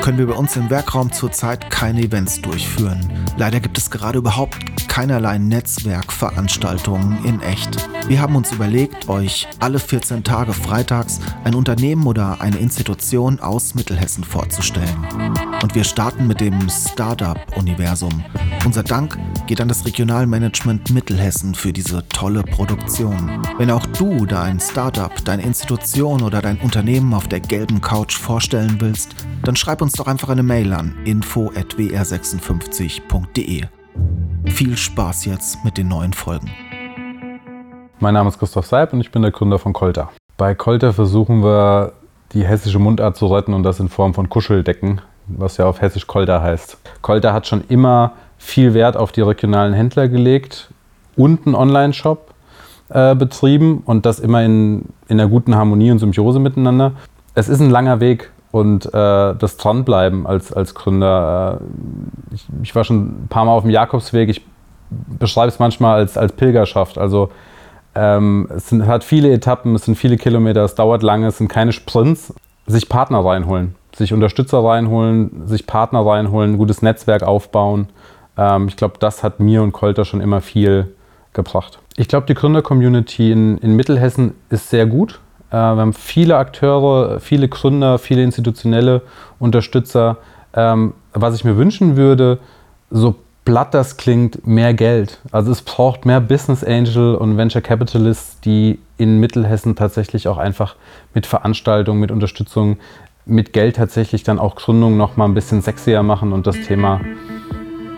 können wir bei uns im Werkraum zurzeit keine Events durchführen. Leider gibt es gerade überhaupt keinerlei Netzwerkveranstaltungen in echt. Wir haben uns überlegt, euch alle 14 Tage freitags ein Unternehmen oder eine Institution aus Mittelhessen vorzustellen. Und wir starten mit dem Startup-Universum. Unser Dank geht an das Regionalmanagement Mittelhessen für diese tolle Produktion. Wenn auch du dein Startup, deine Institution oder dein Unternehmen auf der gelben Couch vorstellen willst, dann schreib uns doch einfach eine Mail an info@wr56.de. Viel Spaß jetzt mit den neuen Folgen. Mein Name ist Christoph Seib und ich bin der Gründer von Kolter. Bei Kolter versuchen wir, die hessische Mundart zu retten und das in Form von Kuscheldecken, was ja auf Hessisch Kolter heißt. Kolter hat schon immer viel Wert auf die regionalen Händler gelegt und einen Online-Shop äh, betrieben und das immer in, in einer guten Harmonie und Symbiose miteinander. Es ist ein langer Weg, und äh, das Dranbleiben als, als Gründer. Äh, ich, ich, war schon ein paar Mal auf dem Jakobsweg. Ich beschreibe es manchmal als, als Pilgerschaft. Also ähm, es sind, hat viele Etappen, es sind viele Kilometer, es dauert lange, es sind keine Sprints. Sich Partner reinholen, sich Unterstützer reinholen, sich Partner reinholen, ein gutes Netzwerk aufbauen. Ähm, ich glaube, das hat mir und Kolter schon immer viel gebracht. Ich glaube, die Gründer-Community in, in Mittelhessen ist sehr gut. Äh, wir haben viele Akteure, viele Gründer, viele institutionelle Unterstützer. Ähm, was ich mir wünschen würde, so platt das klingt, mehr Geld. Also es braucht mehr Business Angel und Venture Capitalists, die in Mittelhessen tatsächlich auch einfach mit Veranstaltungen, mit Unterstützung, mit Geld tatsächlich dann auch Gründungen noch mal ein bisschen sexier machen und das Thema